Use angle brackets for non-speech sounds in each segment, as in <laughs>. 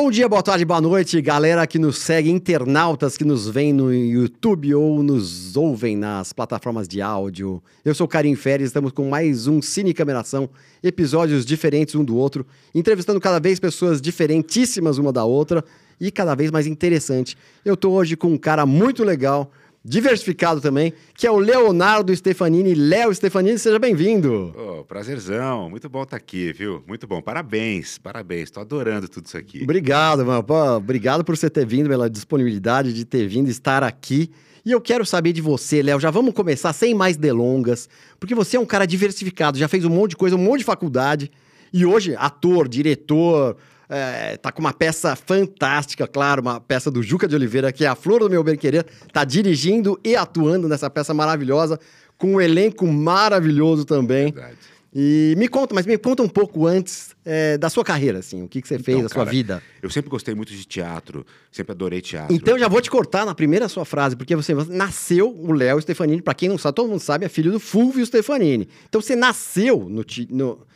Bom dia, boa tarde, boa noite, galera que nos segue, internautas que nos veem no YouTube ou nos ouvem nas plataformas de áudio. Eu sou Karim Férez, estamos com mais um Cine Cameração, episódios diferentes um do outro, entrevistando cada vez pessoas diferentíssimas uma da outra e cada vez mais interessante. Eu tô hoje com um cara muito legal, diversificado também, que é o Leonardo Stefanini. Léo Stefanini, seja bem-vindo. Oh, prazerzão, muito bom estar aqui, viu? Muito bom, parabéns, parabéns, estou adorando tudo isso aqui. Obrigado, mano. Pô, obrigado por você ter vindo, pela disponibilidade de ter vindo estar aqui. E eu quero saber de você, Léo. Já vamos começar sem mais delongas, porque você é um cara diversificado, já fez um monte de coisa, um monte de faculdade. E hoje, ator, diretor, é, tá com uma peça fantástica, claro, uma peça do Juca de Oliveira, que é a Flor do Meu Bem Querer. Tá dirigindo e atuando nessa peça maravilhosa, com um elenco maravilhoso também. Verdade. E me conta, mas me conta um pouco antes é, da sua carreira, assim, o que, que você fez, Então, da sua cara, vida. Eu sempre gostei muito de teatro, sempre adorei teatro. Então já vou te cortar na primeira sua frase, porque você nasceu o Léo Stefanini, pra quem não sabe, todo mundo sabe, é filho do Fulvio Stefanini. Então você nasceu no, no-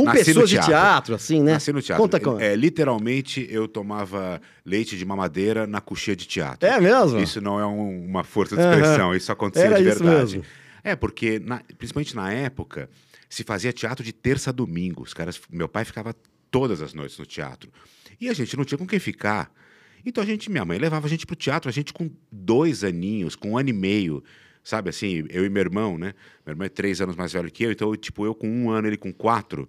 com Nasci pessoas de teatro. teatro, assim, né? Nasci no teatro. Conta como. É, literalmente, eu tomava leite de mamadeira na coxinha de teatro. É mesmo? Isso não é um- uma força de expressão, isso acontecia Era de verdade. É, porque, na- principalmente na época, se fazia teatro de terça a domingo. Os caras, meu pai ficava todas as noites no teatro. E a gente não tinha com quem ficar. Então a gente, minha mãe levava a gente pro teatro, a gente com dois aninhos, com um ano e meio. Sabe assim, eu e meu irmão, né? Meu irmão é três anos mais velho que eu, então, tipo, eu com um ano, ele com quatro.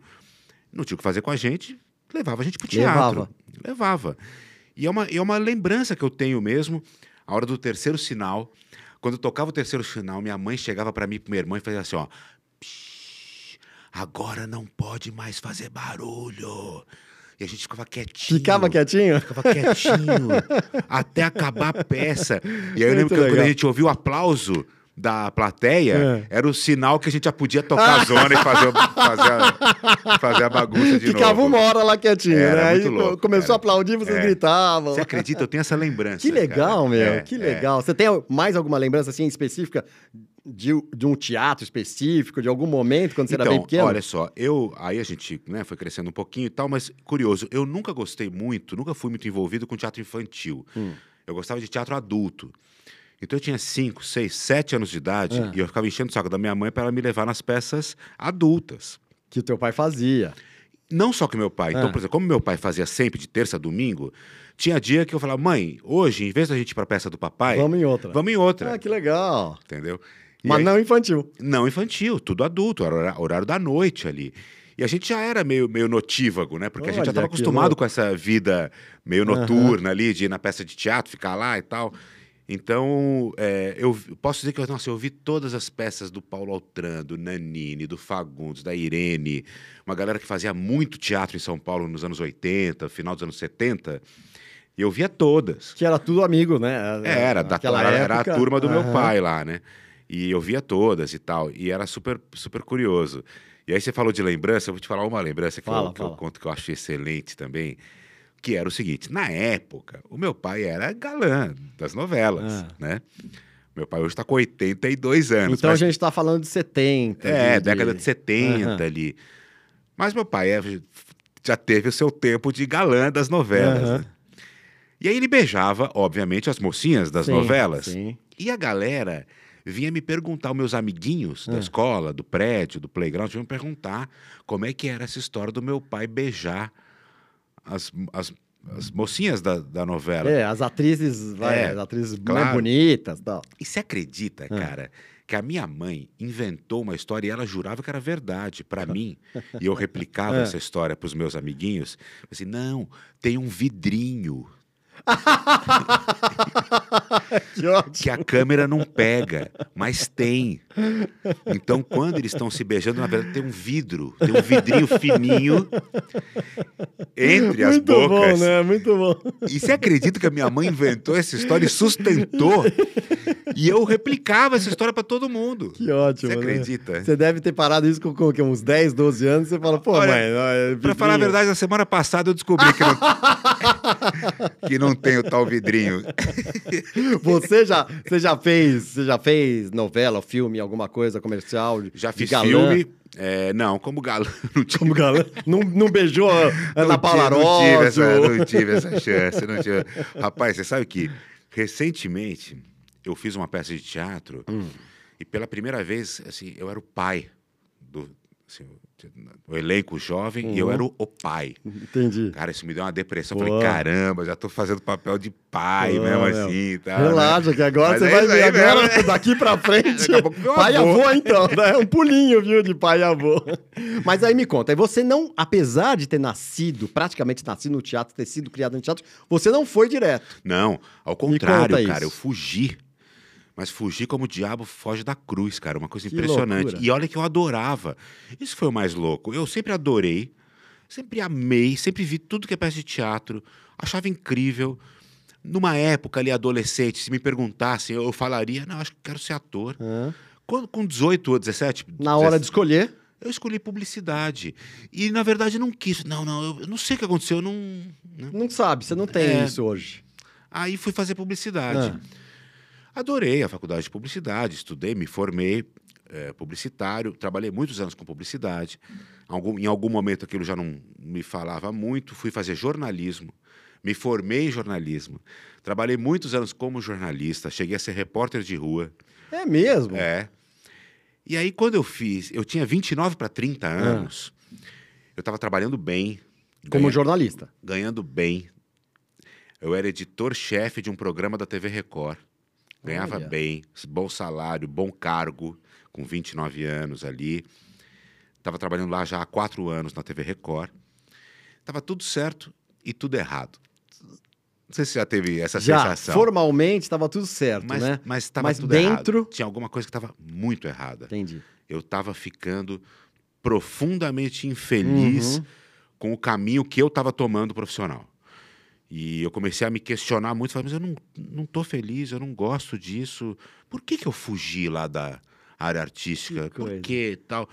Não tinha o que fazer com a gente, levava a gente pro teatro. Levava. Levava. E é uma, é uma lembrança que eu tenho mesmo, a hora do terceiro sinal. Quando eu tocava o terceiro sinal, minha mãe chegava para mim e pro meu irmão e fazia assim, ó. "Psh, agora não pode mais fazer barulho. E a gente ficava quietinho. Ficava quietinho? Ficava quietinho <laughs> até acabar a peça. E aí eu lembro Muito que quando legal. a gente ouviu o aplauso da plateia, É. era o sinal que a gente já podia tocar a zona e fazer, fazer, a, fazer a bagunça de Ficava novo. uma hora lá quietinho, Era né? Aí louco, começou a era. aplaudir, vocês É. gritavam. Você acredita? Eu tenho essa lembrança. Que legal, cara. meu, É, que é. legal. Você tem mais alguma lembrança assim específica de, de um teatro específico, de algum momento quando você era Então, bem pequeno? olha só, eu aí a gente né, foi crescendo um pouquinho e tal, mas curioso, eu nunca gostei muito, nunca fui muito envolvido com teatro infantil. Hum. Eu gostava de teatro adulto. Então eu tinha 5, 6, 7 anos de idade Ah. e eu ficava enchendo o saco da minha mãe para ela me levar nas peças adultas. Que o teu pai fazia. Não só que meu pai. Então, Ah. por exemplo, como meu pai fazia sempre de terça a domingo, tinha dia que eu falava, mãe, hoje, em vez da gente ir para a peça do papai, Vamos em outra. vamos em outra. Ah, que legal. Entendeu? E Mas aí- não infantil. Não infantil, tudo adulto, horário da noite ali. E a gente já era meio, meio notívago, né? Porque a gente Olha, já estava acostumado louco. com essa vida meio noturna ali, de ir na peça de teatro, ficar lá e tal. Então, é, eu posso dizer que nossa, eu vi todas as peças do Paulo Altran, do Nanini, do Fagundes, da Irene, uma galera que fazia muito teatro em São Paulo nos anos 80, final dos anos 70. E eu via todas. Que era tudo amigo, né? É, Era, da, era, era a turma do meu Aham. pai lá, né? E eu via todas e tal. E era super, super curioso. E aí você falou de lembrança, eu vou te falar uma lembrança que, Fala, eu, que eu conto que eu acho excelente também. Que era o seguinte: na época, o meu pai era galã das novelas, Ah. né? Meu pai hoje está com 82 anos. Então mas- a gente tá falando de 70. é, de- década de 70 Aham. ali. Mas meu pai é- já teve o seu tempo de galã das novelas. Aham. né? E aí ele beijava, obviamente, as mocinhas das Sim, novelas. Sim. E a galera vinha me perguntar, os meus amiguinhos da Ah. escola, do prédio, do playground, vinham me perguntar como é que era essa história do meu pai beijar as, as, as mocinhas da, da novela. É, as atrizes, vai, É, as atrizes claro. mais bonitas e tal. E você acredita, Ah. cara, que a minha mãe inventou uma história e ela jurava que era verdade para mim. E eu replicava Ah. <laughs> essa história para os meus amiguinhos. Assim, não, tem um vidrinho <laughs> <laughs> Que ótimo. que a câmera não pega, mas tem. Então, quando eles estão se beijando, na verdade tem um vidro, tem um vidrinho fininho entre as Muito bocas. bom, né? Muito bom. E você acredita que a minha mãe inventou essa história e sustentou? E eu replicava essa história para todo mundo. Que ótimo. Você né? acredita? Você deve ter parado isso com, com quê? uns 10, 12 anos. Você fala, pô, Olha, mãe. é Pra falar a verdade, na semana passada eu descobri que não, <laughs> que não tem o tal vidrinho. <laughs> <laughs> Você já, você já fez, você já fez novela, filme, alguma coisa comercial? Já fiz galã? filme. é, não, como galã. <laughs> Não tive, Como galã? Não, não beijou a Ana não Paula tive- não tive, essa, não tive essa chance. Não tive. Rapaz, você sabe que recentemente eu fiz uma peça de teatro Hum. e pela primeira vez, assim, eu era o pai do. Assim, o elenco jovem e eu Uhum. era o, o pai. Entendi. Cara, isso me deu uma depressão. Eu Pô. falei, caramba, já tô fazendo papel de pai Pô, mesmo meu. assim. Tá, Relaxa, né? que agora Mas você é vai ver. Agora, mesmo, né? daqui pra frente. Pai e avô. então. né? Um pulinho, viu, de pai e avô. Mas aí me conta, aí você não, apesar de ter nascido, praticamente nascido no teatro, ter sido criado no teatro, você não foi direto. Não, ao contrário, cara, isso. eu fugi. Mas fugi como o diabo foge da cruz, cara. Uma coisa Que impressionante. loucura. E olha que eu adorava. Isso foi o mais louco. Eu sempre adorei, sempre amei, sempre vi tudo que é peça de teatro. Achava incrível. Numa época ali, adolescente, se me perguntassem, eu falaria, não, acho que quero ser ator. Hã? Quando, com 18 ou 17... Na hora de escolher. Eu escolhi publicidade. E, na verdade, não quis. Não, não, eu, eu não sei o que aconteceu, eu não... né? Não sabe, você não tem É. isso hoje. Aí fui fazer publicidade. Ah. Adorei a faculdade de publicidade, estudei, me formei eh, publicitário, trabalhei muitos anos com publicidade. Algum- em algum momento aquilo já não me falava muito, fui fazer jornalismo, me formei em jornalismo, trabalhei muitos anos como jornalista, cheguei a ser repórter de rua. É mesmo? É. E aí, quando eu fiz, eu tinha 29 para 30 anos, eu estava trabalhando bem, Como ganha- jornalista. ganhando bem. Eu era editor-chefe de um programa da TV Record. Ganhava Olha. bem, bom salário, bom cargo, com 29 anos ali. Estava trabalhando lá já há quatro anos na TV Record. Estava tudo certo e tudo errado. Não sei se você já teve essa Já, sensação. formalmente, estava tudo certo, mas né? mas estava tudo dentro- errado. Tinha alguma coisa que estava muito errada. Entendi. Eu estava ficando profundamente infeliz Uhum. com o caminho que eu estava tomando profissional. E eu comecei a me questionar muito, falei, mas eu não, não tô feliz, eu não gosto disso. Por que, que eu fugi lá da área artística? Que Por que tal?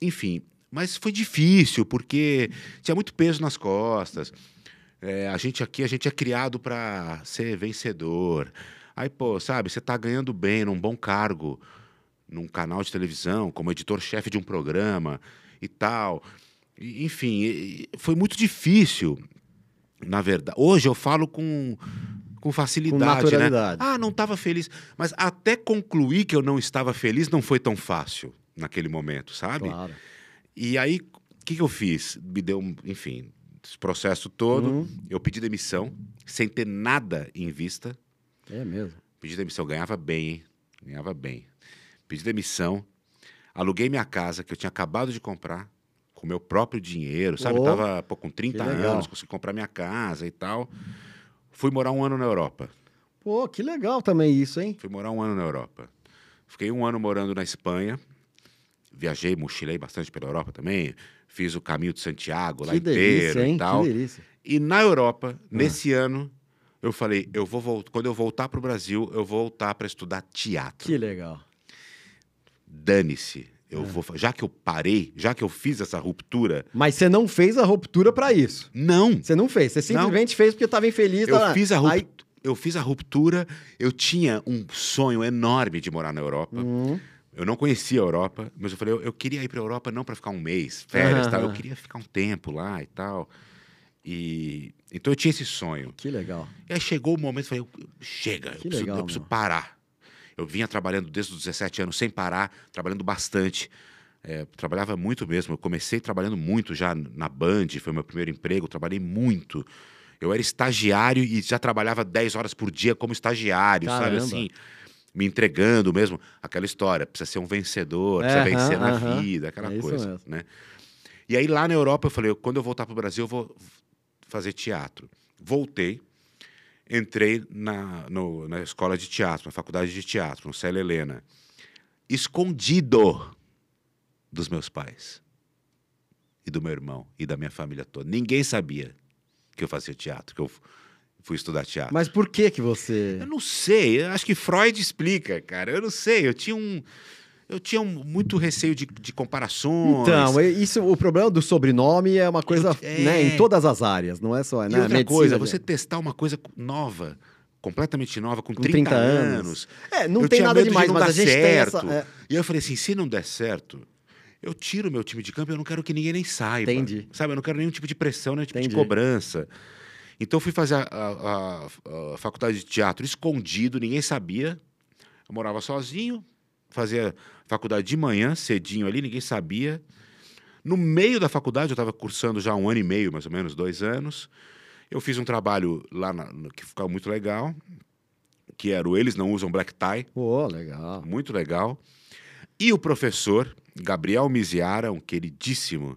Enfim, mas foi difícil, porque tinha muito peso nas costas. É, a gente aqui, a gente é criado para ser vencedor. Aí, pô, sabe, você tá ganhando bem, num bom cargo, num canal de televisão, como editor-chefe de um programa e tal. E, enfim, foi muito difícil, na verdade. Hoje eu falo com, com facilidade, né? naturalidade. Ah, não estava feliz. Mas até concluir que eu não estava feliz não foi tão fácil naquele momento, sabe? Claro. E aí, o que, que eu fiz? Me deu, enfim, esse processo todo. Uhum. Eu pedi demissão, sem ter nada em vista. É mesmo. Pedi demissão, ganhava bem, hein? Ganhava bem. Pedi demissão, aluguei minha casa, que eu tinha acabado de comprar, com meu próprio dinheiro, sabe? Oh, Tava pô, com 30 que legal. anos, consegui comprar minha casa e tal. Fui morar um ano na Europa. Pô, que legal também isso, hein? Fui morar um ano na Europa. Fiquei um ano morando na Espanha. Viajei, mochilei bastante pela Europa também. Fiz o caminho de Santiago lá que inteiro delícia, hein? e tal. Que delícia. E na Europa, Ah. nesse ano, eu falei, eu vou voltar, quando eu voltar para o Brasil, eu vou voltar para estudar teatro. Que legal. Dane-se. Eu É. vou, já que eu parei, já que eu fiz essa ruptura, Mas você não fez a ruptura pra isso. não. Você não fez. Você simplesmente fez porque estava infeliz. Eu tá lá. fiz, a Aí- eu fiz a ruptura, eu tinha um sonho enorme de morar na Europa. Hum, Eu não conhecia a Europa, mas eu falei, eu, eu queria ir para a Europa não para ficar um mês, férias e tal, eu queria ficar um tempo lá e tal. E então eu tinha esse sonho. que legal. E aí chegou o momento, eu falei, eu- chega, eu Que preciso, legal, eu preciso parar. Eu vinha trabalhando desde os 17 anos sem parar, trabalhando bastante. É, trabalhava muito mesmo. Eu comecei trabalhando muito já na Band, foi meu primeiro emprego, trabalhei muito. Eu era estagiário e já trabalhava 10 horas por dia como estagiário, sabe Caramba. assim? Me entregando mesmo. Aquela história, precisa ser um vencedor, precisa Aham, vencer na aham. vida, aquela É coisa. mesmo. Né? E aí lá na Europa eu falei, quando eu voltar para o Brasil, eu vou fazer teatro. Voltei, entrei na, no- na escola de teatro, na faculdade de teatro, no Célia Helena, escondido dos meus pais e do meu irmão e da minha família toda. Ninguém sabia que eu fazia teatro, que eu fui estudar teatro. Mas por que que você... Eu não sei, eu acho que Freud explica, cara. Eu não sei, eu tinha um. Eu tinha um- muito receio de, de comparações. Então, isso, o problema do sobrenome é uma coisa, É. né, em todas as áreas, não é só, E né, outra coisa, você testar uma coisa nova completamente nova, com, Com 30, 30 anos. anos. É, não Eu tem nada de não mas dar a gente certo. tem essa. é, E eu falei assim: se não der certo, eu tiro meu time de campo, eu não quero que ninguém nem saiba. Entendi. Sabe, eu não quero nenhum tipo de pressão, nenhum tipo Entendi. de cobrança. Então eu fui fazer a, a- a- a faculdade de teatro escondido, ninguém sabia. Eu morava sozinho, fazia faculdade de manhã, cedinho ali, ninguém sabia. No meio da faculdade, eu estava cursando já um ano e meio, mais ou menos, dois anos. Eu fiz um trabalho lá na- que ficava muito legal, que era o Eles Não Usam Black Tie, Pô, legal. muito legal. E o professor, Gabriel Miziara, um queridíssimo,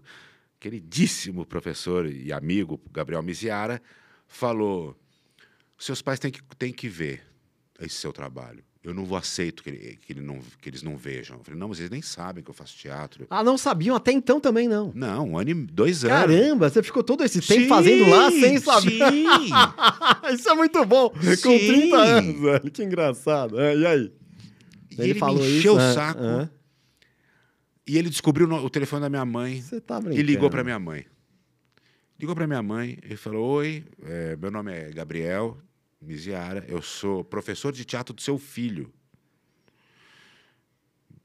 queridíssimo professor e amigo, Gabriel Miziara, falou: seus pais têm que, têm que ver esse seu trabalho. Eu não vou aceito que, ele- que, ele não, que eles não vejam. Eu falei, não, mas eles nem sabem que eu faço teatro. Ah, não sabiam até então também, não. Não, um ano e dois anos. Caramba, você ficou todo esse tempo Sim, fazendo lá sem saber. Sim. <laughs> Isso é muito bom. Com Sim. 30 anos, velho. Que engraçado. É, e aí? E ele, me encheu o ah, saco. ah. E ele descobriu o telefone da minha mãe. Você tá brincando. E ligou para minha mãe. Ligou para minha mãe e falou: Oi, é, meu nome é Gabriel Miziara, eu sou professor de teatro do seu filho.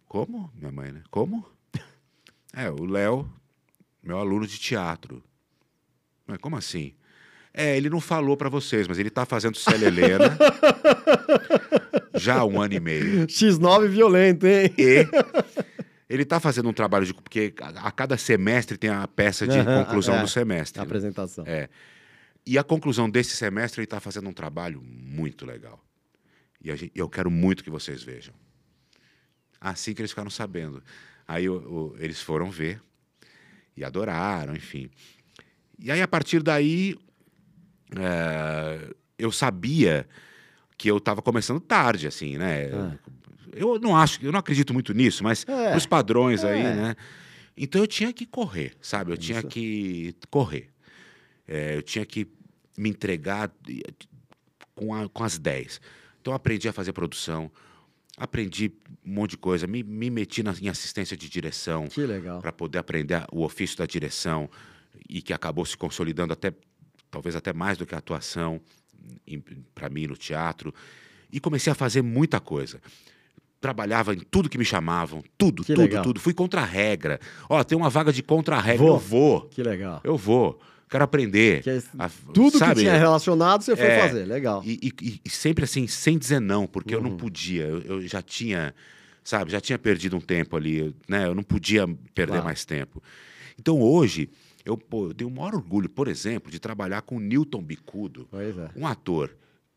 Como? Minha mãe, né? Como? <laughs> É, o Léo, meu aluno de teatro. Mas como assim? É, ele não falou para vocês, mas ele tá fazendo Célia <laughs> Helena já há um ano e meio. X9 violento, hein? E ele está fazendo um trabalho de. Porque a, a cada semestre tem a peça de Aham, conclusão é, do semestre. A né? apresentação. É. E a conclusão desse semestre ele está fazendo um trabalho muito legal. E gente- eu quero muito que vocês vejam. Assim que eles ficaram sabendo. Aí eles foram ver e adoraram, enfim. E aí, a partir daí, é, eu sabia que eu estava começando tarde, assim, né? Ah. Eu não acho, eu não acredito muito nisso, mas É, os padrões aí, é. né? Então eu tinha que correr, sabe? Eu tinha que correr. É, eu tinha que me entregar com, a- com as 10. Então aprendi a fazer produção, aprendi um monte de coisa, me, me meti na, em assistência de direção Que legal. para poder aprender o ofício da direção e que acabou se consolidando até talvez até mais do que a atuação para mim no teatro e comecei a fazer muita coisa trabalhava em tudo que me chamavam tudo Que tudo legal. tudo fui contra a regra ó tem uma vaga de contra a regra Vou. eu vou Que legal. eu vou quero aprender Que é- A- Tudo sabe? que tinha relacionado, você foi É. fazer. Legal. E, e- e sempre assim, sem dizer não, porque eu Uhum. não podia. Eu, eu já tinha, sabe, já tinha perdido um tempo ali, eu- né? Eu não podia perder Claro. mais tempo. Então hoje, eu, pô, eu tenho o maior orgulho, por exemplo, de trabalhar com o Newton Bicudo, é. um ator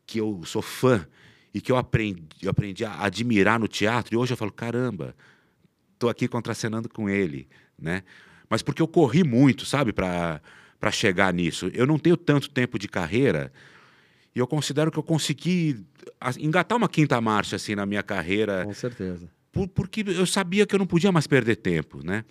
que eu sou fã e que eu aprendi, eu aprendi a admirar no teatro, e hoje eu falo, caramba, estou aqui contracenando com ele, né? Mas porque eu corri muito, sabe, para para chegar nisso. Eu não tenho tanto tempo de carreira e eu considero que eu consegui engatar uma quinta marcha assim na minha carreira, Com certeza. por- porque eu sabia que eu não podia mais perder tempo, né?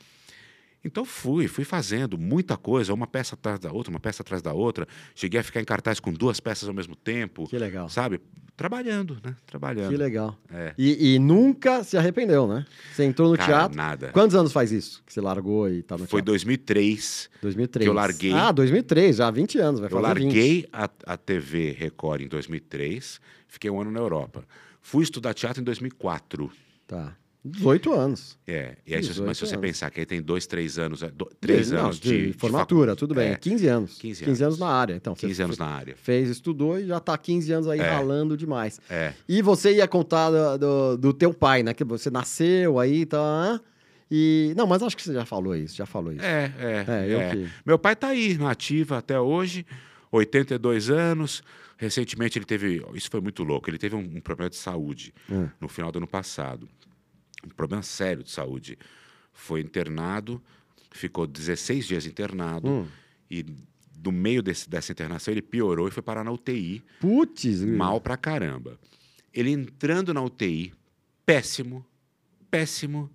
Então fui, fui fazendo muita coisa, uma peça atrás da outra, uma peça atrás da outra. Cheguei a ficar em cartaz com duas peças ao mesmo tempo, Que legal. sabe? Trabalhando, né? Trabalhando. Que legal. É. E, e nunca se arrependeu, né? Você entrou no Cara, teatro. nada. Quantos anos faz isso que você largou e tá no Foi teatro? 2003. 2003. que eu larguei. Ah, 2003, já há 20 anos, vai Eu fazer larguei a, a TV Record em 2003, fiquei um ano na Europa. Fui estudar teatro em 2004. 20. Tá. 18 anos. É, e aí, se, 18 mas se você anos. pensar que aí tem dois, três anos, é, três Não, anos de, de formatura, facu- tudo bem. É, 15 anos. 15 15 anos anos. na área. Então, você 15 anos na área. fez, estudou e já tá 15 anos aí É. ralando demais. É, E você ia contar do, do, do teu pai, né? Que você nasceu aí, tá? E não, mas acho que você já falou isso, já falou isso. é, é. É, é. que- Meu pai está aí, na ativa até hoje, 82 anos. Recentemente ele teve, isso foi muito louco, ele teve um, um problema de saúde Hum. no final do ano passado. Um problema sério de saúde. Foi internado, ficou 16 dias internado Hum. e no meio desse- dessa internação ele piorou e foi parar na UTI, Putz, mal pra caramba. Ele entrando na UTI, péssimo, péssimo,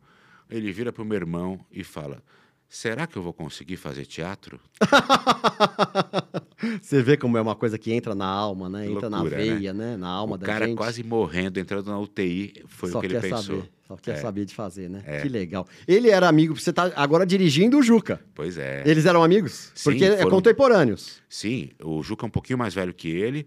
ele vira pro meu irmão e fala: Será que eu vou conseguir fazer teatro? <laughs> Você vê como é uma coisa que entra na alma, né? Entra loucura, na veia, né? Na alma o da cara gente. quase morrendo, entrando na UTI, foi só o que ele pensou. saber, só quer É. saber de fazer, né? É. Que legal. Ele era amigo, você tá agora dirigindo o Juca. Pois é. Eles eram amigos? Sim, Porque é foram- contemporâneos. Sim, o Juca é um pouquinho mais velho que ele.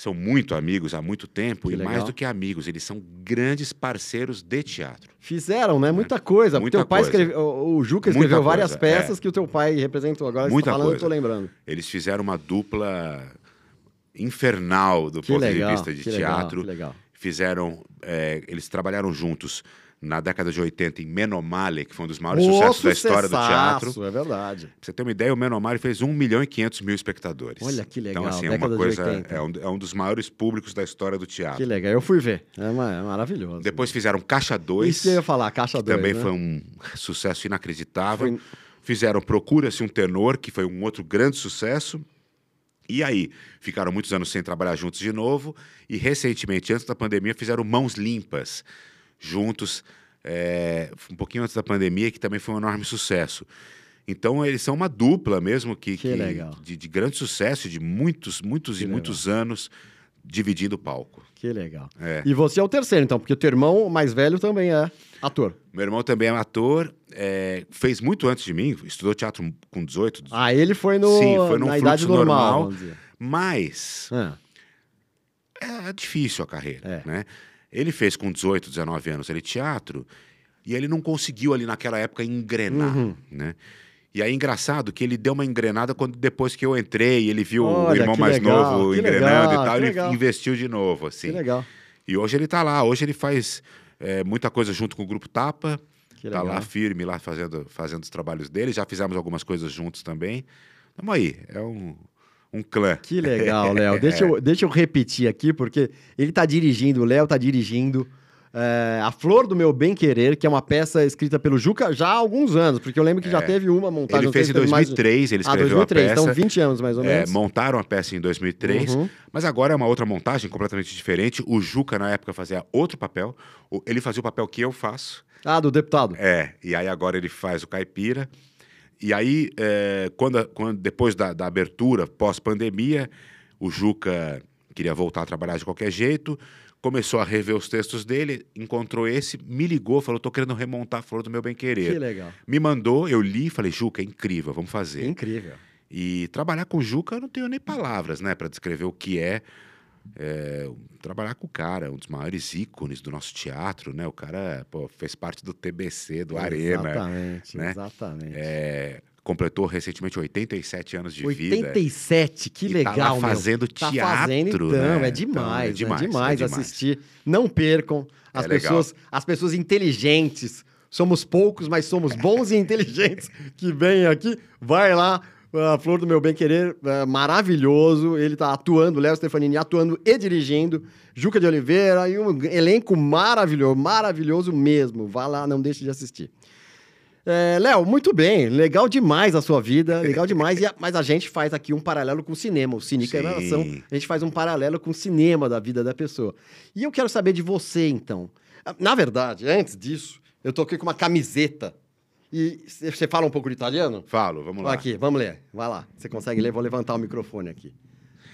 São muito amigos há muito tempo Que e mais legal. do que amigos, eles são grandes parceiros de teatro. Fizeram, né? Muita coisa. Muita teu pai coisa. escreveu, o Juca Muita escreveu várias coisa, é. peças que o teu pai representou. Agora Muita tá falando, coisa. eu tô lembrando. Eles fizeram uma dupla infernal do Que ponto legal, de vista de legal, teatro. que legal. Fizeram, é, eles trabalharam juntos na década de 80 em Menomale, que foi um dos maiores sucessos da história do teatro. É verdade. Pra você ter uma ideia, o Menomale fez 1 milhão e 500 mil espectadores. Olha que legal, Então, assim, é uma coisa. 80. É um, é um dos maiores públicos da história do teatro. Que legal. Eu fui ver. É, ma- é maravilhoso. Depois fizeram Caixa 2. Isso que eu ia falar, Caixa 2. também né? foi um sucesso inacreditável. Foi- Fizeram Procura-se um Tenor, que foi um outro grande sucesso. E aí, ficaram muitos anos sem trabalhar juntos de novo. E recentemente, antes da pandemia, fizeram Mãos Limpas, juntos, é, um pouquinho antes da pandemia, que também foi um enorme sucesso. Então, eles são uma dupla mesmo, que, Que legal. De, de grande sucesso, de muitos, muitos Que e legal. muitos anos dividindo o palco. Que legal. É. E você é o terceiro, então, porque o teu irmão mais velho também é ator. Meu irmão também é ator, é, fez muito antes de mim, estudou teatro com 18, Ah, ele foi no, Sim, foi num na idade normal, normal. mas Ah, é difícil a carreira, É. né? Ele fez com 18, 19 anos ali teatro e ele não conseguiu ali naquela época engrenar, Uhum. né? E aí, engraçado que ele deu uma engrenada quando depois que eu entrei, ele viu o Olha, irmão que mais legal, novo engrenando legal, e tal, ele legal. investiu de novo, assim. que legal. E hoje ele tá lá, hoje ele faz é, muita coisa junto com o Grupo Tapa, tá legal. lá firme, lá fazendo, fazendo os trabalhos dele, já fizemos algumas coisas juntos também. Tamo aí, é um, um clã. Que legal, Léo. <laughs> Deixa eu, deixa eu repetir aqui, porque ele tá dirigindo, o Léo tá dirigindo é, A Flor do Meu Bem Querer, que é uma peça escrita pelo Juca já há alguns anos, porque eu lembro que já teve uma montada. É. Ele fez em se teve mais- 2003, ele Ah, escreveu 2003, a peça. então 20 anos mais ou É, menos. montaram a peça em 2003, Uhum. mas agora é uma outra montagem completamente diferente. O Juca, na época, fazia outro papel. Ele fazia o papel que eu faço. Ah, do deputado. É, e aí agora ele faz o caipira. E aí, é, quando, quando- depois da, da abertura, pós-pandemia, o Juca queria voltar a trabalhar de qualquer jeito, começou a rever os textos dele, encontrou esse, me ligou, falou: tô querendo remontar a Flor do Meu Bem Querer. Que legal. Me mandou, eu li e falei: Juca, é incrível, vamos fazer. Incrível. E trabalhar com o Juca, eu não tenho nem palavras, né, para descrever o que é, é, trabalhar com o cara, um dos maiores ícones do nosso teatro, né? O cara pô, fez parte do TBC, do Arena, Exatamente, né? exatamente. é, completou recentemente 87 anos de vida. 87, que E legal, tá lá fazendo Tá teatro, fazendo, então, né? é demais, Então, é demais, é assistir. Não percam. As É legal. pessoas, as pessoas inteligentes. Somos poucos, mas somos bons e <laughs> inteligentes que vêm aqui. Vai lá, a Flor do Meu Bem Querer, é, maravilhoso. Ele tá atuando, Léo Stefanini atuando e dirigindo. Juca de Oliveira e um elenco maravilhoso, maravilhoso mesmo. Vá lá, não deixe de assistir. É, Léo, muito bem, legal demais a sua vida, legal demais. E a- mas a gente faz aqui um paralelo com o cinema, o Cine Sim. Revelação. A gente faz um paralelo com o cinema da vida da pessoa. E eu quero saber de você, então. Na verdade, antes disso, eu tô aqui com uma camiseta. E você fala um pouco de italiano? Falo, vamos lá. Aqui, vamos ler. Vai lá. Você consegue ler? Vou levantar o microfone aqui.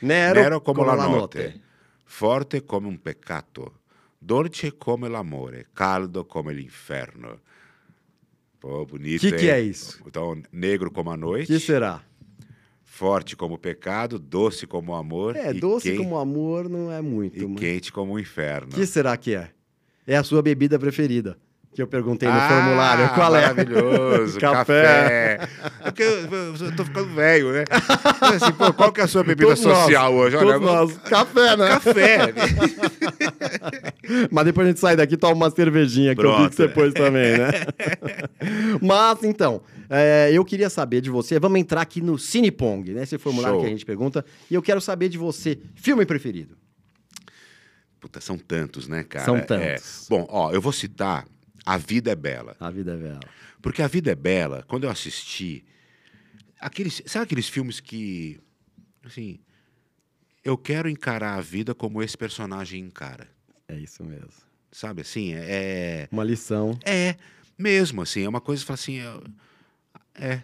Nero, Nero come la notte, forte come un peccato, dolce come l'amore, caldo come l'inferno. Pô, bonito, Que que hein? é isso? Então, negro como a O noite, que será? forte como o pecado, doce como o amor É, doce quen- como amor não é muito. e mas- quente como o inferno. O que será que é? É a sua bebida preferida. Que eu perguntei no Ah, formulário. Qual é? Maravilhoso, <laughs> Café. café. É porque eu, eu tô ficando velho, né? Assim, pô, qual que é a sua bebida Todos nós, social hoje? todos Olha, nós. Café, né? Café. <laughs> Mas depois a gente sai daqui e toma uma cervejinha, que eu vi que você pôs também, né? <laughs> Mas, então, é, eu queria saber de você. Vamos entrar aqui no Cinepong, né? Esse formulário Show. que a gente pergunta. E eu quero saber de você. Filme preferido? Puta, são tantos, né, cara? São É. tantos. Bom, ó, eu vou citar A Vida é Bela. A Vida é Bela. Porque A Vida é Bela, quando eu assisti, aqueles, sabe aqueles filmes que, assim, eu quero encarar a vida como esse personagem encara, É isso mesmo. sabe? Assim, é, Uma lição. é mesmo, assim, é uma coisa assim, é, é,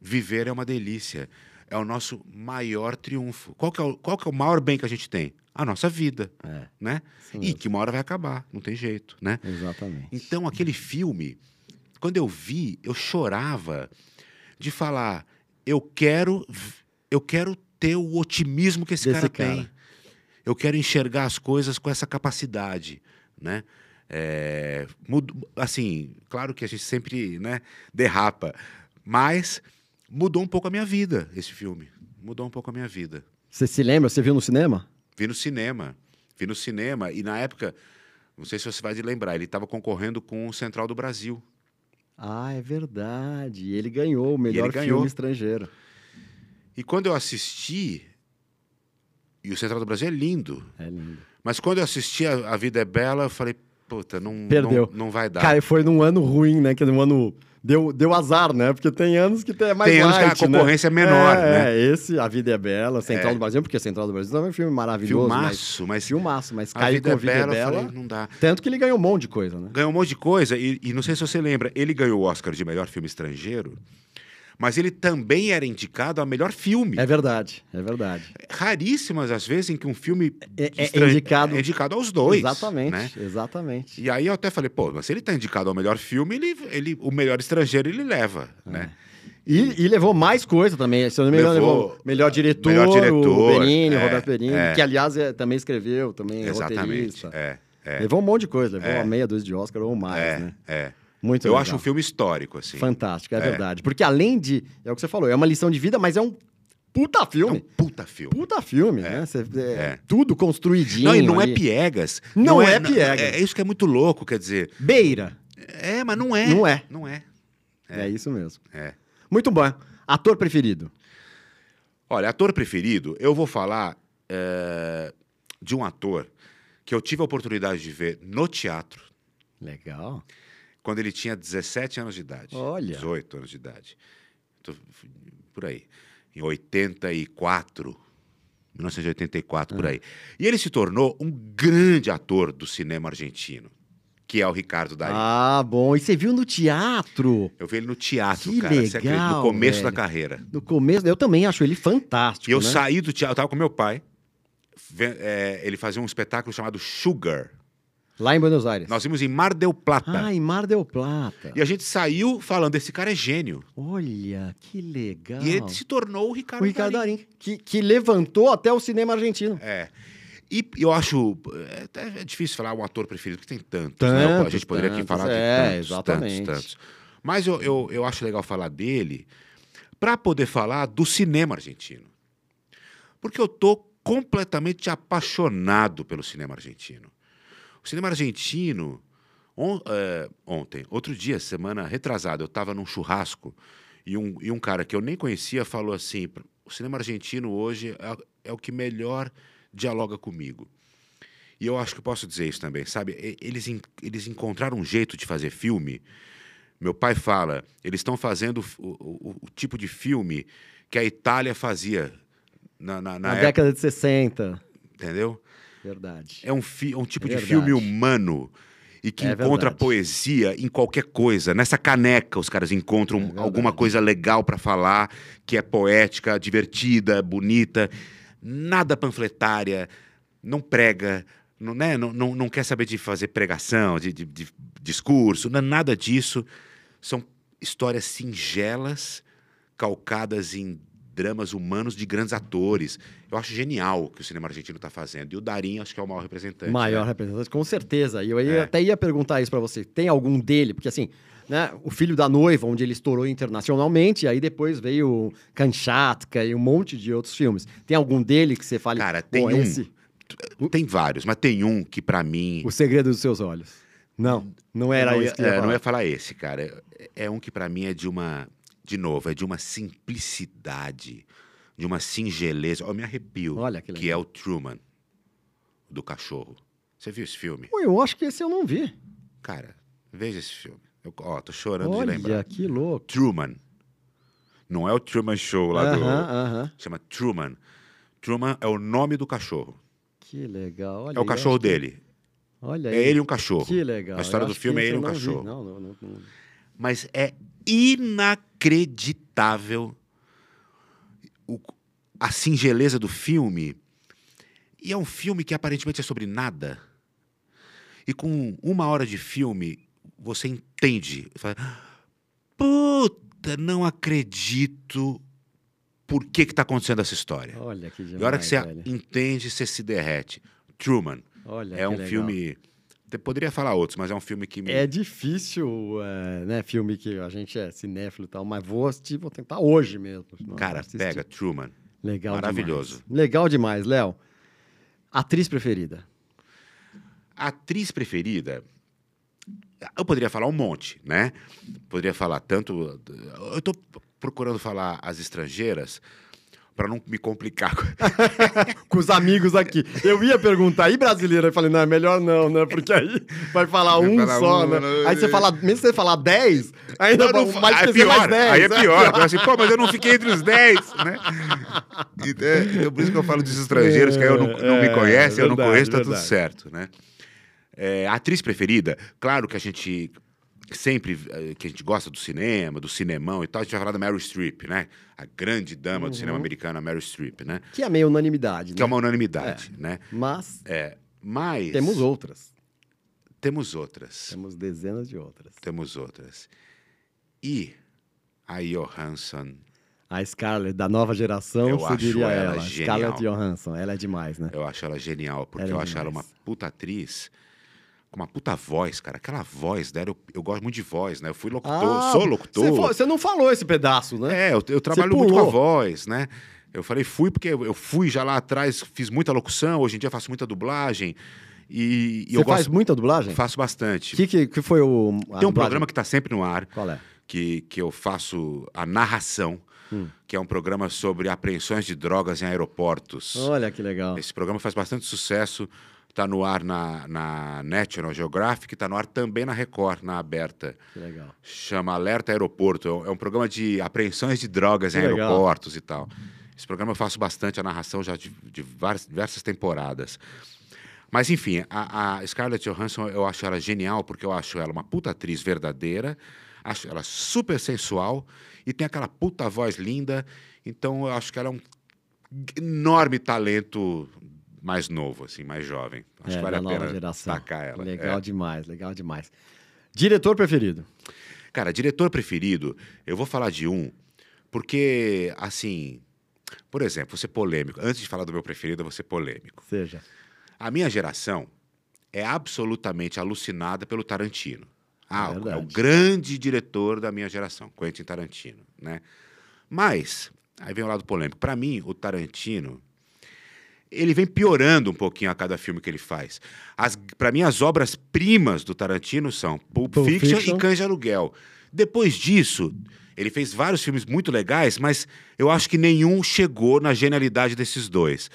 viver é uma delícia, é o nosso maior triunfo. Qual que é o, qual que é o maior bem que a gente tem? A nossa vida, É, né? isso E que uma hora vai acabar, não tem jeito, né? Exatamente. Então, aquele filme, quando eu vi, eu chorava de falar: eu quero, eu quero ter o otimismo que esse cara, cara. tem. eu quero enxergar as coisas com essa capacidade, né? É, mudo- assim, claro que a gente sempre né, derrapa, mas mudou um pouco a minha vida esse filme. Mudou um pouco a minha vida. Você se lembra? Você viu no cinema? Vi no cinema. Vi no cinema e na época, não sei se você vai se lembrar, ele estava concorrendo com o Central do Brasil. Ah, é verdade. E ele ganhou o melhor ele ganhou. filme estrangeiro. E quando eu assisti, e o Central do Brasil é lindo, É lindo. mas quando eu assisti a, A Vida é Bela, eu falei, puta, não, Perdeu. não, não vai dar. Cara, foi num ano ruim, né? Que num ano. Deu, deu azar, né? Porque tem anos que tem é mais Tem anos que a light, né? concorrência é menor, é, né? É, esse, A Vida é Bela, Central É. do Brasil, porque Central do Brasil também é um filme maravilhoso. mas- Filmaço, mas Filmaço, mas caiu com é A Vida é Bela. falei, não dá. Tanto que ele ganhou um monte de coisa, né? Ganhou um monte de coisa, e, e não sei se você lembra, ele ganhou o Oscar de melhor filme estrangeiro, mas ele também era indicado a melhor filme. É verdade, é verdade. Raríssimas as vezes em que um filme É- é estran- indicado- é indicado aos dois. exatamente, né? exatamente. E aí eu até falei, pô, mas se ele está indicado ao melhor filme, ele, ele, o melhor estrangeiro ele leva, É. né? E, e levou mais coisa também. Se eu não me engano, Levou- levou melhor diretor, melhor diretor, o Benini, é, Roberto Benini, é. que aliás é- também escreveu, também é Exatamente. roteirista. É, é, Levou um monte de coisa, levou É. uma meia dúzia de Oscar ou mais, é, né? é. Muito Eu legal. acho um filme histórico, assim. Fantástico, é, É. verdade. Porque além de, é o que você falou, é uma lição de vida, mas é um puta É um filme. puta filme. Puta filme, É. né? Cê- é, É. Tudo construidinho. Não, e não é ali. piegas. Não é piegas. É, isso que é muito louco, quer dizer. Beira. É, mas não é. Não é. Não é. É. isso mesmo. É. Muito bom. Ator preferido? Olha, ator preferido, eu vou falar é, de um ator que eu tive a oportunidade de ver no teatro Legal. Quando ele tinha 17 anos de idade. Olha. 18 anos de idade. Tô- por aí. Em 84. 1984, Ah. por aí. E ele se tornou um grande ator do cinema argentino, que é o Ricardo Darín. Ah, bom. E você viu no teatro? Eu vi ele no teatro, Que cara. legal, no começo da velho. carreira. No começo, eu também acho ele fantástico. E eu né? saí do teatro, eu tava com meu pai. é, ele fazia um espetáculo chamado Sugar. Lá em Buenos Aires. Nós vimos em Mar del Plata. Ah, em Mar del Plata. E a gente saiu falando, esse cara é gênio. Olha, que legal. E ele se tornou o Ricardo, O Ricardo Darín. Darín, que, que levantou até o cinema argentino. É. E eu acho. É, até é difícil falar um ator preferido, porque tem tantos, né? A Tantos, gente poderia aqui tantos, falar de é, tantos, exatamente. tantos, tantos. Mas eu, eu, eu acho legal falar dele para poder falar do cinema argentino. Porque eu tô completamente apaixonado pelo cinema argentino. O cinema argentino. on- é, ontem, outro dia, semana retrasada, eu estava num churrasco e um, e um cara que eu nem conhecia falou assim: o cinema argentino hoje é, é o que melhor dialoga comigo. E eu acho que posso dizer isso também, sabe? Eles, eles encontraram um jeito de fazer filme. Meu pai fala, eles estão fazendo o, o- o tipo de filme que a Itália fazia na, na, na Na época, década de 60. entendeu? Verdade. É um, fi- um tipo É de filme humano e que É encontra verdade. poesia em qualquer coisa. Nessa caneca, os caras encontram É alguma coisa legal para falar, que é poética, divertida, bonita, nada panfletária, não prega, não, né? não, não, não quer saber de fazer pregação, de, de- de discurso, não é nada disso. São histórias singelas, calcadas em dramas humanos de grandes atores. Eu acho genial o que o cinema argentino está fazendo. E o Darim, acho que é o maior representante. Maior né? representante, com certeza. E eu ia- É. até ia perguntar isso pra você. Tem algum dele? Porque assim, né, o filho da noiva, onde ele estourou internacionalmente, e aí depois veio Kanchatka e um monte de outros filmes. Tem algum dele que você fale? Cara, tem "Pô, um. esse, Tem vários, mas tem um que pra mim. o segredo dos seus olhos. Não, não era não ia é, não ia falar esse, cara. É, é um que pra mim é de uma. De novo, é de uma simplicidade, de uma singeleza. Eu me arrepio. Olha que que é o Truman, do cachorro. Você viu esse filme? Pô, eu acho que esse eu não vi. Cara, veja esse filme. Eu, ó, tô chorando de Olha, lembrar. que louco. Truman. Não é o Truman Show lá do. Aham, aham. Chama Truman. Truman é o nome do cachorro. Que legal. Olha, É o cachorro acho que- dele. Olha É aí. ele e um cachorro. Que legal. A história do filme é ele e um cachorro. Não, não, não, não. Mas é inacreditável o- a singeleza do filme. E é um filme que aparentemente é sobre nada. E com uma hora de filme, você entende. Fala, Puta, não acredito. por que que tá acontecendo essa história. Olha que demais, e a hora que você velho. entende, você se derrete. Truman Olha é um legal. filme... Poderia falar outros, mas é um filme que me... É difícil, é, né? Filme que a gente é cinéfilo e tal, mas vou assistir, vou tentar hoje mesmo. Cara, assistir. pega Truman. Legal maravilhoso. demais. Legal demais, Léo. Atriz preferida? Atriz preferida, eu poderia falar um monte, né? Poderia falar tanto. Eu tô procurando falar as estrangeiras para não me complicar. <laughs> Com os amigos aqui. Eu ia perguntar, e brasileira? Eu falei, não, é melhor não, né? Porque aí vai falar Vai um falar só, um, né? né? Aí você fala, mesmo se você falar 10, ainda Não, não, aí é esquecer pior, mais 10. aí é pior. <laughs> Eu assim, pô, mas eu não fiquei entre os 10, né? Então, é, por isso que eu falo dos estrangeiros, que aí eu não, não me É, conhece, eu não verdade, conheço, tá tudo verdade. certo, né? É, atriz preferida, claro que a gente sempre eh, que a gente gosta do cinema, do cinemão e tal, a gente vai falar da Meryl Streep, né? A grande dama do cinema americano, a Meryl Streep, né? Que é meio unanimidade, Que né? é uma unanimidade, né? Mas É, mas temos outras. temos outras. Temos dezenas de outras. Temos outras. E a Johansson, A Scarlett, da nova geração, Eu acho diria ela ela. genial. Scarlett Johansson, ela é demais, né? eu acho ela genial, porque Ela é eu acho ela uma demais. puta atriz, com uma puta voz, cara. Aquela voz dela, eu, eu gosto muito de voz, né? Eu fui locutor, Ah, sou locutor. Você, não falou esse pedaço, né? É, eu, eu trabalho muito com a voz, né? Eu falei fui porque eu fui já lá atrás, fiz muita locução, hoje em dia faço muita dublagem. E, e Você eu faz gosto, muita dublagem? faço bastante. O que, que, que foi o. Tem um dublagem? programa que está sempre no ar, Qual é? que, que eu faço a narração, Hum. que é um programa sobre apreensões de drogas em aeroportos. Olha que legal. Esse programa faz bastante sucesso, está no ar na, na National Geographic, está no ar também na Record, na aberta. Que legal. Chama Alerta Aeroporto. É um- É um programa de apreensões de drogas Que em legal. aeroportos e tal. Esse programa eu faço bastante a narração já de, de várias, diversas temporadas. Mas, enfim, a, a Scarlett Johansson, eu acho ela genial, porque eu acho ela uma puta atriz verdadeira, acho ela super sensual e tem aquela puta voz linda. Então, eu acho que ela é um enorme talento mais novo, assim, mais jovem. Acho é, que vale a nova pena geração. destacar ela. Legal É. demais, legal demais. Diretor preferido? Cara, diretor preferido, eu vou falar de um, porque, assim, por exemplo, vou ser polêmico. Antes de falar do meu preferido, eu vou ser polêmico. Seja. A minha geração é absolutamente alucinada pelo Tarantino. Ah, É é o grande diretor da minha geração, Quentin Tarantino, né? Mas, aí vem o lado polêmico. Para mim, o Tarantino, ele vem piorando um pouquinho a cada filme que ele faz. Para mim, as obras-primas do Tarantino são Pulp, Pulp Fiction, Fiction. e Cães de Aluguel. Depois disso, ele fez vários filmes muito legais, mas eu acho que nenhum chegou na genialidade desses dois.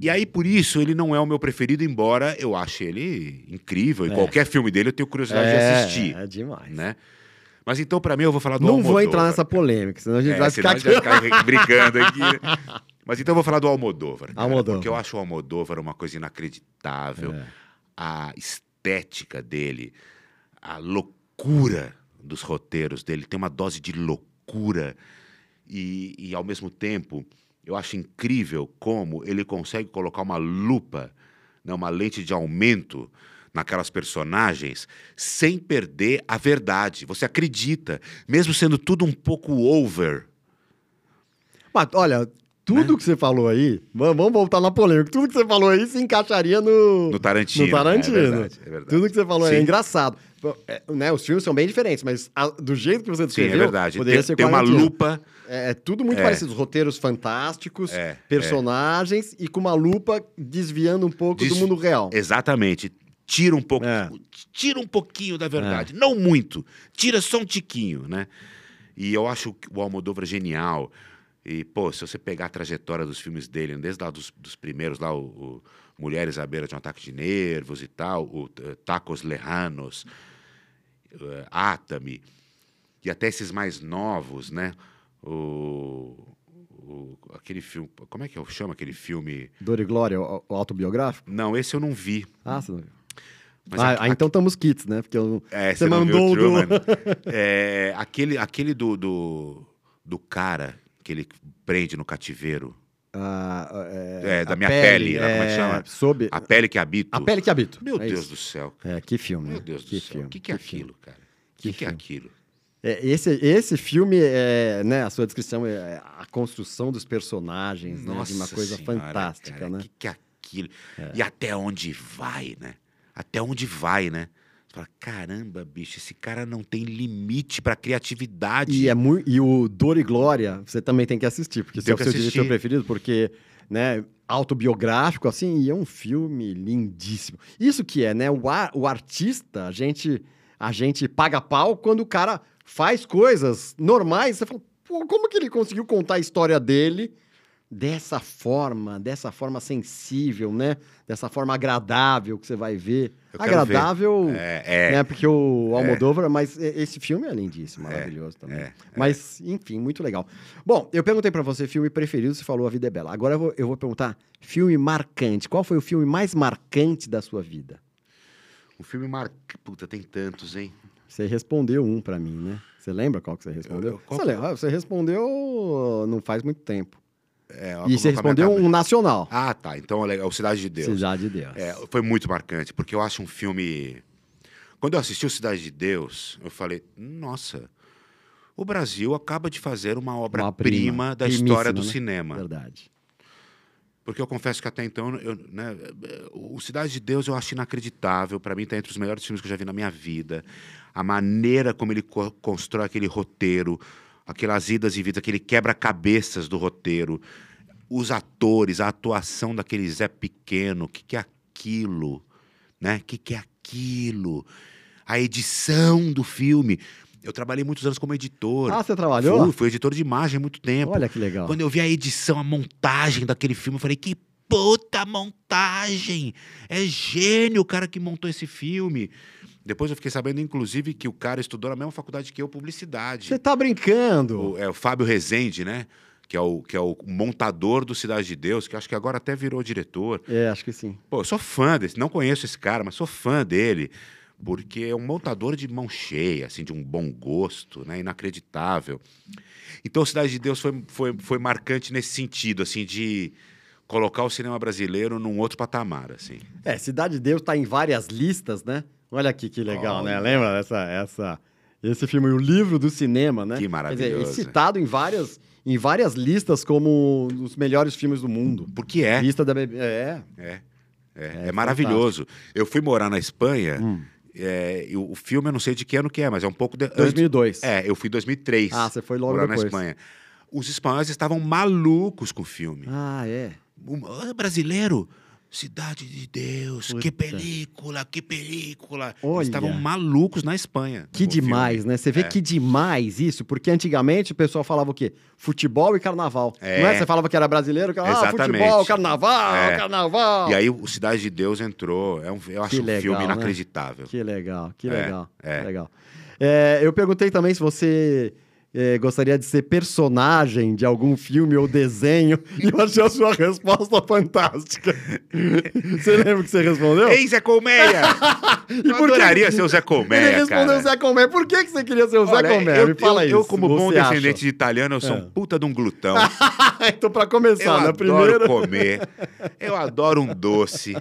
E aí, por isso, ele não é o meu preferido, embora eu ache ele incrível. E É. qualquer filme dele eu tenho curiosidade de é, assistir. é demais. Né? Mas então, para mim, eu vou falar do Não vou Almodóvar. entrar nessa polêmica, senão a gente É, vai ficar a aqui. gente vai ficar <laughs> brigando aqui. Mas então eu vou falar do Almodóvar. cara, Almodóvar. Porque eu acho o Almodóvar uma coisa inacreditável. É. A estética dele, a loucura dos roteiros dele, tem uma dose de loucura. E, e, ao mesmo tempo, eu acho incrível como ele consegue colocar uma lupa, né, uma lente de aumento naquelas personagens sem perder a verdade. Você acredita, mesmo sendo tudo um pouco over. Mas, olha, tudo Né? que você falou aí, va- vamos voltar na polêmica, tudo que você falou aí se encaixaria no, No Tarantino. no Tarantino. É verdade, é verdade. Tudo que você falou aí é Sim. engraçado. Pô, é, né, os filmes são bem diferentes, mas a- do jeito que você Sim, descreveu, é verdade. poderia Tem, ser tem uma lupa. É, é tudo muito É. parecido. Roteiros fantásticos, É, personagens e com uma lupa desviando um pouco do Des- mundo real. Exatamente. Tira um pouco, É. tira um pouquinho da verdade, não muito. Tira só um tiquinho, né? E eu acho o Almodóvar genial. E pô, se você pegar a trajetória dos filmes dele, desde lá dos, dos primeiros, lá o, o Mulheres à beira de um ataque de nervos e tal, o eh, Tacos Lejanos, eh, Atami, e até esses mais novos, né? O, o- aquele filme, como é que eu chamo aquele filme? Dor e Glória, o, o autobiográfico? Não, esse eu não vi. Ah, você não viu. Mas ah, aqui- ah, então estamos kits, né? Porque eu, É, você você mandou do... <laughs> É, aquele aquele do, do, do cara que ele prende no cativeiro. Ah, é, É, da minha pele, né? Como é que chama? Sob... A pele que habito. A pele que habito. Meu É Deus isso. do céu. É, que filme. Meu né? Deus que do céu. Filme, O que, que é filme. aquilo, cara? O Que que, que é aquilo? É, esse, esse filme, é, né, a sua descrição é a construção dos personagens, né, de uma coisa Senhora, fantástica, cara, né? Que que é aquilo? E até onde vai, né? Até onde vai, né? Fala, caramba, bicho, esse cara não tem limite pra criatividade. E, é mui- e o Dor e Glória, você também tem que assistir, porque esse é o seu assistir. diretor preferido, porque, né, autobiográfico, assim, e é um filme lindíssimo. Isso que é, né, o, ar- o artista, a gente, a gente paga pau quando o cara faz coisas normais, você fala, pô, como que ele conseguiu contar a história dele dessa forma, dessa forma sensível, né, dessa forma agradável que você vai ver. Eu quero ver. agradável... É, é. Né? Porque o Almodóvar, mas e- esse filme é lindíssimo, maravilhoso também. é, mas, enfim, muito legal. Bom, eu perguntei pra você filme preferido, você falou A Vida é Bela. Agora eu vou, eu vou perguntar filme marcante. Qual foi o filme mais marcante da sua vida? O filme marca. Puta, tem tantos, hein? Você respondeu um pra mim, né? Você lembra qual que você respondeu? Eu- qual você, que- lembra? Ah, Você respondeu não faz muito tempo. É, e você respondeu um nacional. Ah, tá. Então é legal. O Cidade de Deus. Cidade de Deus. É, foi muito marcante, porque eu acho um filme. Quando eu assisti o Cidade de Deus, eu falei, nossa, o Brasil acaba de fazer uma obra-prima da história do né? cinema. Verdade. Porque eu confesso que até então, eu, né, o Cidade de Deus eu acho inacreditável. Para mim, está entre os melhores filmes que eu já vi na minha vida. A maneira como ele co- constrói aquele roteiro, aquelas idas e vidas, aquele quebra-cabeças do roteiro. Os atores, a atuação daquele Zé Pequeno, o que, que é aquilo? Né? O que, que é aquilo? A edição do filme. Eu trabalhei muitos anos como editor. Ah, você trabalhou? Fui, fui editor de imagem há muito tempo. Olha que legal. Quando eu vi a edição, a montagem daquele filme, eu falei, que puta montagem! É gênio o cara que montou esse filme. Depois eu fiquei sabendo, inclusive, que o cara estudou na mesma faculdade que eu, publicidade. Você tá brincando. O, é o Fábio Rezende, né? Que é, o, que é o montador do Cidade de Deus, que acho que agora até virou diretor. É, acho que sim. Pô, eu sou fã desse, não conheço esse cara, mas sou fã dele, porque é um montador de mão cheia, assim, de um bom gosto, né? Inacreditável. Então, Cidade de Deus foi, foi, foi marcante nesse sentido, assim, de colocar o cinema brasileiro num outro patamar, assim. É, Cidade de Deus tá em várias listas, né? Olha aqui que legal, né? Olha. Lembra essa, essa, esse filme, o livro do cinema, né? Que Quer maravilhoso. dizer, é citado em várias, em várias listas como um dos melhores filmes do mundo. Porque é, Lista da BB. É. é, é, É é maravilhoso. Eu fui morar na Espanha, Hum. é, e o, o filme eu não sei de que ano que é, mas é um pouco... De, antes- 2002. É, eu fui em 2003. Ah, você foi logo morar depois. na Espanha. Os espanhóis estavam malucos com o filme. Ah, é. Ah, brasileiro, Cidade de Deus, que Puta. película, que película. Olha. Eles estavam malucos na Espanha. Que o filme. demais, né? Você vê É. que demais isso, porque antigamente o pessoal falava o quê? Futebol e carnaval. É. Não é? Você falava que era brasileiro, que era ah, Exatamente. futebol, carnaval, É. carnaval. E aí o Cidade de Deus entrou. É um, eu acho Que um legal, filme né? inacreditável. Que legal, que É, legal. é. que legal. É, eu perguntei também se você é, gostaria de ser personagem de algum filme ou desenho, <laughs> e eu achei a sua resposta fantástica. <laughs> você lembra que você respondeu? Ei, Zé Colmeia! <laughs> E eu por que- adoraria ser o Zé Colmeia, Ele respondeu cara. Zé Colmeia. Por que, que você queria ser o Zé Olha, Colmeia? eu, Me fala eu, isso. eu, como bom acha? descendente de italiano, eu sou É. um puta de um glutão. então, pra começar, Eu na adoro primeira... comer. Eu adoro um doce.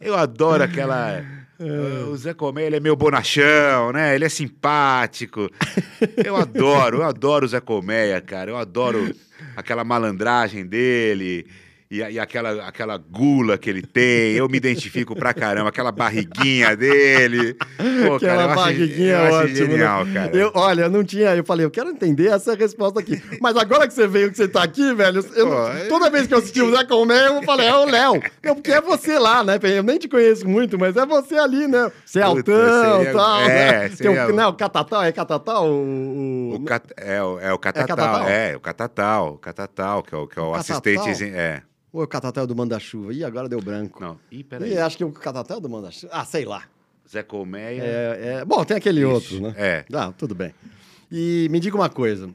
Eu adoro aquela. É. O Zé Colmeia, ele é meio bonachão, né? Ele é simpático. <laughs> Eu adoro, eu adoro o Zé Colmeia, cara. Eu adoro aquela malandragem dele. E, e aquela, aquela gula que ele tem, eu me identifico pra caramba, aquela barriguinha dele. Pô, Aquela eu acho- barriguinha eu acho ótima, né? genial, cara. Eu, olha, eu não tinha. Eu falei, eu quero entender essa resposta aqui. Mas agora que você veio, que você tá aqui, velho, eu não- Pô, é- toda vez que eu assisti o Zé Colmeia, eu falei, é o Léo. Eu, Porque é você lá, né? Eu nem te conheço muito, mas é você ali, né? Você é Puta, altão e tal. é, né? Tem o, né, o Catatal, é Catatal? O, O cat- é, o- é o Catatal, Catatal? é, o Catatal, o Catatal, que é o, que é o Catatal? assistente. É. Ou é o Catatal do Manda-Chuva? Ih, agora deu branco. Não, ih, Ih, peraí. acho que o Catatal é do Manda-Chuva. Ah, sei lá. Zé Colmeia. É, é- Bom, tem aquele Ixi, outro, né? É. Ah, tudo bem. E me diga uma coisa.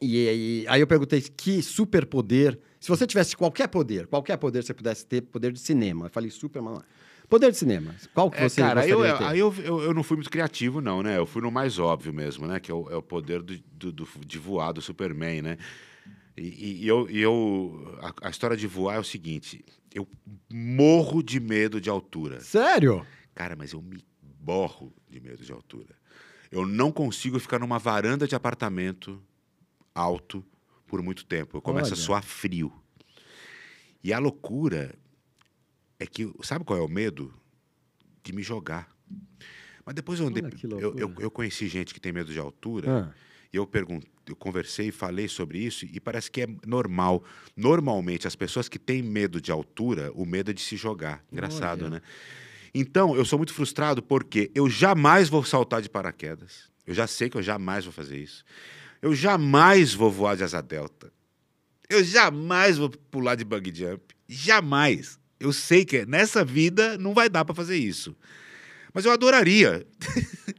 E, aí- aí eu perguntei que superpoder. Se você tivesse qualquer poder, qualquer poder você pudesse ter, poder de cinema. Eu falei super, mas é. Poder de cinema. Qual que É, você cara, gostaria eu, de ter? aí eu, eu, eu não fui muito criativo, não, né? Eu fui no mais óbvio mesmo, né? Que é o, é o poder do, do- do- de voar do Superman, né? E, e- eu, e eu a, a história de voar é o seguinte: eu morro de medo de altura. Sério? Cara, mas eu me borro de medo de altura. Eu não consigo ficar numa varanda de apartamento alto por muito tempo. Eu começo Olha. a suar frio. E a loucura é que, sabe qual é o medo? De me jogar. Mas depois eu andei. Eu, eu, eu conheci gente que tem medo de altura. Ah, E eu perguntei, eu conversei e falei sobre isso e parece que é normal. Normalmente, as pessoas que têm medo de altura, o medo é de se jogar. Engraçado, Olha. né? Então, eu sou muito frustrado porque eu jamais vou saltar de paraquedas. Eu já sei que eu jamais vou fazer isso. Eu jamais vou voar de asa delta. Eu jamais vou pular de bug jump. Jamais. Eu sei que nessa vida não vai dar para fazer isso. Mas eu adoraria.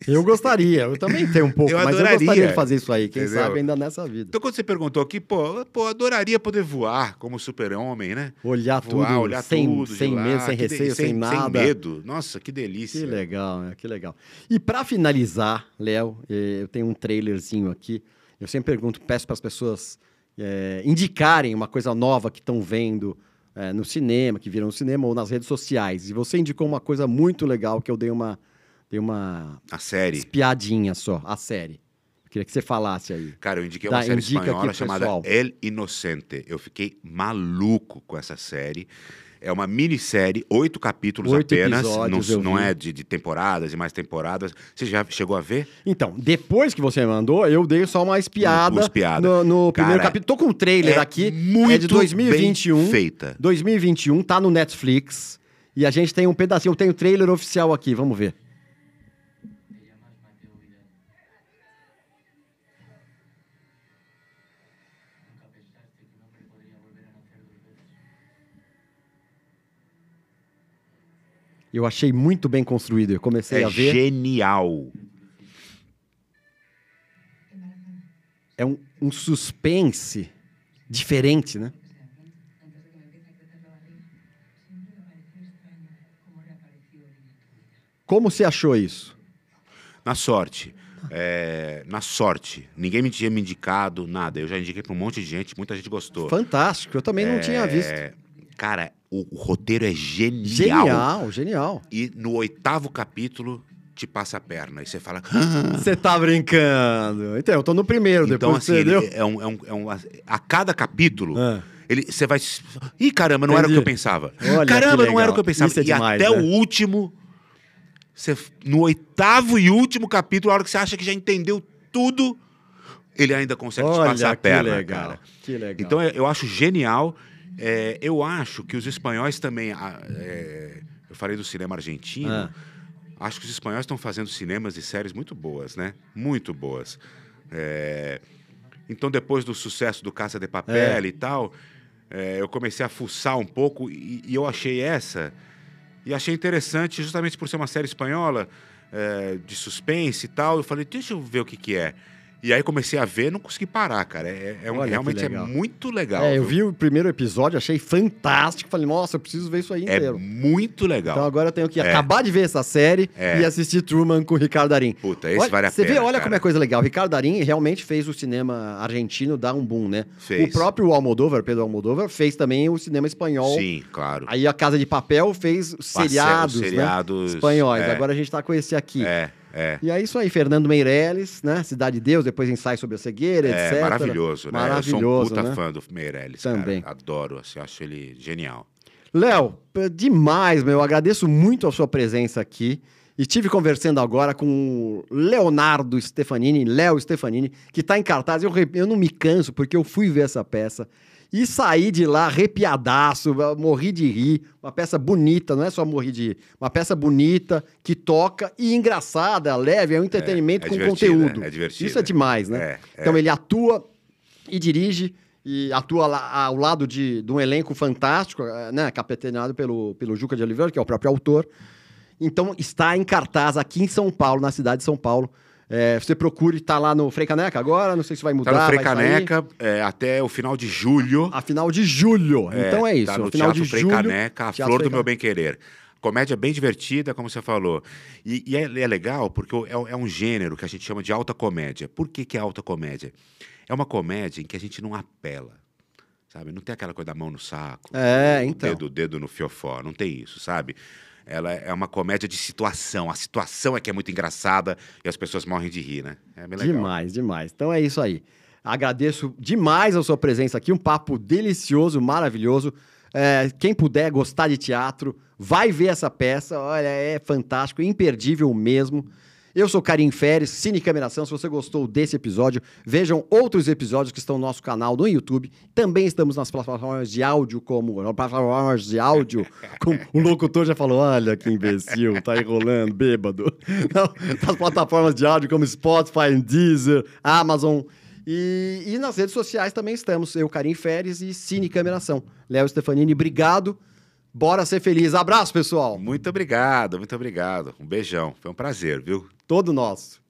eu gostaria, eu também tenho um pouco, Eu mas eu adoraria. gostaria de fazer isso aí, quem Entendeu? sabe ainda nessa vida. Então, quando você perguntou aqui, pô, pô, adoraria poder voar como super-homem, né? Olhar Voar, tudo olhar sem, tudo sem medo, sem que de- receio, sem, nada. Sem medo. Nossa, que delícia. Que legal, né? Que legal. E para finalizar, Léo, eh, eu tenho um trailerzinho aqui. Eu sempre pergunto, peço para as pessoas eh, indicarem uma coisa nova que estão vendo eh, no cinema, que viram no cinema ou nas redes sociais. E você indicou uma coisa muito legal que eu dei uma, dei uma A série. espiadinha só, a série. Eu queria que você falasse aí. Cara, eu indiquei Dá- uma série indica aqui espanhola chamada pessoal. El Inocente. Eu fiquei maluco com essa série. É uma minissérie, oito capítulos Oito apenas. episódios, não não é de, de temporadas e mais temporadas. Você já chegou a ver? Então, depois que você mandou, eu dei só uma espiada, Uma espiada. no, no primeiro Cara, capítulo. Tô com um trailer é aqui, muito é de 2021. bem feita. 2021, tá no Netflix. E a gente tem um pedacinho, eu tenho o trailer oficial aqui, vamos ver. Eu achei muito bem construído, eu comecei É a ver. genial. É um, um suspense diferente, né? Como você achou isso? Na sorte. É, na sorte. Ninguém me tinha me indicado, nada. Eu já indiquei pra um monte de gente, muita gente gostou. Fantástico, eu também não tinha visto. É, Cara, o, o roteiro é genial. Genial, genial. E no oitavo capítulo te passa a perna. E você fala. "Ah". Você tá brincando. Então, eu tô no primeiro, Então, depois assim, ele é um, é um- é um- a cada capítulo, Ah. ele, você vai. Ih, caramba, não era o que eu Entendi. pensava. Olha, caramba, não era o que eu pensava. Isso é e demais, até né? o último. Você, no oitavo e último capítulo, a hora que você acha que já entendeu tudo, ele ainda consegue te passar Olha, a que perna, legal. cara. Que legal. Então é- eu acho genial. É, eu acho que os espanhóis também. ah, é, eu falei do cinema argentino. Ah. Acho que os espanhóis estão fazendo cinemas e séries muito boas, né? Muito boas. É, então, depois do sucesso do Caça de Papel É. e tal, é, eu comecei a fuçar um pouco e, e eu achei essa. E achei interessante, justamente por ser uma série espanhola, é, de suspense e tal. Eu falei, deixa eu ver o que, que é. E aí comecei a ver, não consegui parar, cara. É, é um- Olha que realmente é muito legal. É, eu viu? vi o primeiro episódio, achei fantástico. Falei, nossa, eu preciso ver isso aí É inteiro. muito legal. Então agora eu tenho que É. acabar de ver essa série É. e assistir Truman com o Ricardo Darim. Puta, esse Olha, vale a você pena. vê, olha cara. como é coisa legal. O Ricardo Darim realmente fez o cinema argentino dar um boom, né? Fez. O próprio Almodóvar, Pedro Almodóvar, fez também o cinema espanhol. Sim, claro. Aí a Casa de Papel fez os Passe- seriados, os seriados, né? espanhóis. é. Agora a gente tá com esse aqui. É, é. E é isso aí, Fernando Meirelles, né? Cidade de Deus, depois ensaio sobre a cegueira, É etc. maravilhoso, né? eu Maravilhoso, sou um puta né? fã do Meirelles, Também. cara. Adoro, assim, acho ele genial. Léo, demais, meu. Agradeço muito a sua presença aqui. Estive conversando agora com o Leonardo Stefanini, Léo Stefanini, que está em cartaz. Eu, eu não me canso, porque eu fui ver essa peça e saí de lá arrepiadaço, morri de rir. Uma peça bonita, não é só morrer de rir. Uma peça bonita, que toca e engraçada, leve, é um entretenimento é com divertida, conteúdo. é divertida. Isso é demais, né? É, é. Então ele atua e dirige e atua lá ao lado de, de um elenco fantástico, eh, né, capitaneado pelo, pelo Juca de Oliveira, que é o próprio autor. Então está em cartaz aqui em São Paulo, na cidade de São Paulo. Eh, você procure, está lá no Frei Caneca agora, não sei se vai mudar, Tá no Frei vai sair. Caneca é, até o final de julho. A final de julho. então é isso, Tá no a final Teatro de Frei julho. Caneca, a flor do meu bem querer. Comédia bem divertida, como você falou. E, e é, é legal porque é, é um gênero que a gente chama de alta comédia. Por que, que é alta comédia? É uma comédia em que a gente não apela. Sabe? Não tem aquela coisa da mão no saco, É, o então. dedo, o dedo no fiofó, não tem isso, sabe? Ela é uma comédia de situação. A situação é que é muito engraçada e as pessoas morrem de rir, né? É bem legal. Demais, demais. Então é isso aí. Agradeço demais a sua presença aqui, um papo delicioso, maravilhoso. É, quem puder gostar de teatro, vai ver essa peça. Olha, é fantástico, imperdível mesmo. Eu sou Karim Feres, Cine Cameração. Se você gostou desse episódio, vejam outros episódios que estão no nosso canal no YouTube. Também estamos nas plataformas de áudio, como plataformas de áudio, como o locutor já falou: olha que imbecil, tá enrolando, bêbado. <laughs> Não, nas plataformas de áudio como Spotify, Deezer, Amazon. E, e nas redes sociais também estamos. Eu, Karim Feres e Cine Cameração. Léo Stefanini, obrigado. Bora ser feliz. Abraço, pessoal. Muito obrigado, muito obrigado. Um beijão. Foi um prazer, viu? Todo nosso.